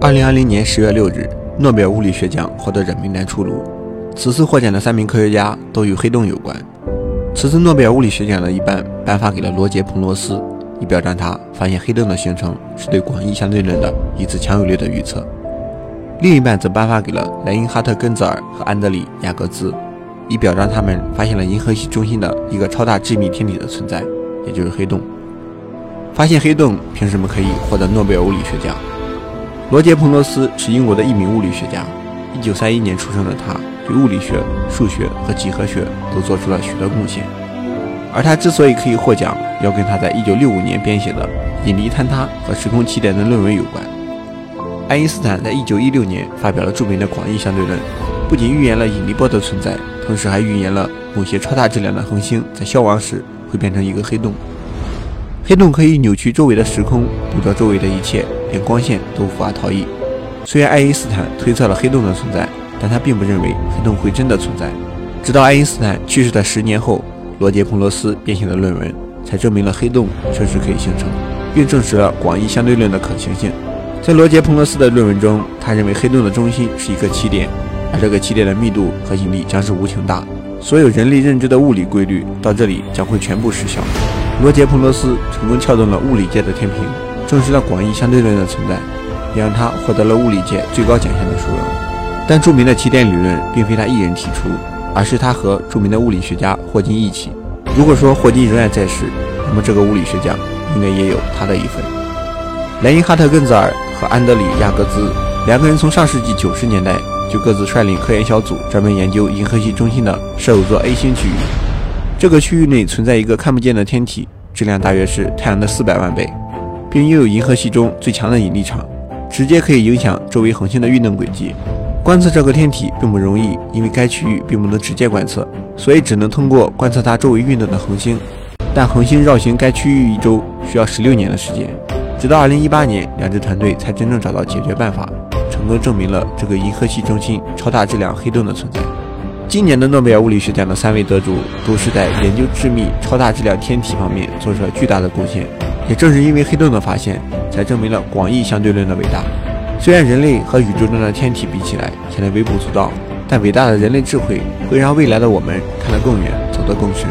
二零二零年十月六日，诺贝尔物理学奖获得者名单出炉。此次获奖的三名科学家都与黑洞有关。此次诺贝尔物理学奖的一半颁发给了罗杰·彭罗斯，以表彰他发现黑洞的形成是对广义相对论的一次强有力的预测；另一半则颁发给了莱因哈特·根泽尔和安德里·雅各兹，以表彰他们发现了银河系中心的一个超大致密天体的存在，也就是黑洞。发现黑洞凭什么可以获得诺贝尔物理学奖？罗杰·彭罗斯是英国的一名物理学家。1931年出生的他，对物理学、数学和几何学都做出了许多贡献。而他之所以可以获奖，要跟他在1965年编写的引力坍塌和时空起点的论文有关。爱因斯坦在1916年发表了著名的广义相对论，不仅预言了引力波的存在，同时还预言了某些超大质量的恒星在消亡时会变成一个黑洞。黑洞可以扭曲周围的时空，捕捉周围的一切，连光线都无法逃逸。虽然爱因斯坦推测了黑洞的存在，但他并不认为黑洞会真的存在。直到爱因斯坦去世的十年后，罗杰·彭罗斯编写的论文才证明了黑洞确实可以形成，并证实了广义相对论的可行性。在罗杰·彭罗斯的论文中，他认为黑洞的中心是一个起点，而这个起点的密度和引力将是无穷大，所有人类认知的物理规律到这里将会全部失效。罗杰·彭罗斯成功撬动了物理界的天平，证实了广义相对论的存在，也让他获得了物理界最高奖项的殊荣。但著名的起点理论并非他一人提出，而是他和著名的物理学家霍金一起。如果说霍金仍然在世，那么这个物理学奖应该也有他的一份。莱因哈特·根泽尔和安德里·亚格兹两个人从上世纪九十年代就各自率领科研小组，专门研究银河系中心的射手座 A 星区域。这个区域内存在一个看不见的天体，质量大约是太阳的四百万倍，并拥有银河系中最强的引力场，直接可以影响周围恒星的运动轨迹。观测这个天体并不容易，因为该区域并不能直接观测，所以只能通过观测它周围运动的恒星。但恒星绕行该区域一周需要十六年的时间。直到二零一八年，两支团队才真正找到解决办法，成功证明了这个银河系中心超大质量黑洞的存在。今年的诺贝尔物理学奖的三位得主都是在研究致密超大质量天体方面做出了巨大的贡献。也正是因为黑洞的发现，才证明了广义相对论的伟大。虽然人类和宇宙中的天体比起来显得微不足道，但伟大的人类智慧会让未来的我们看得更远，走得更深。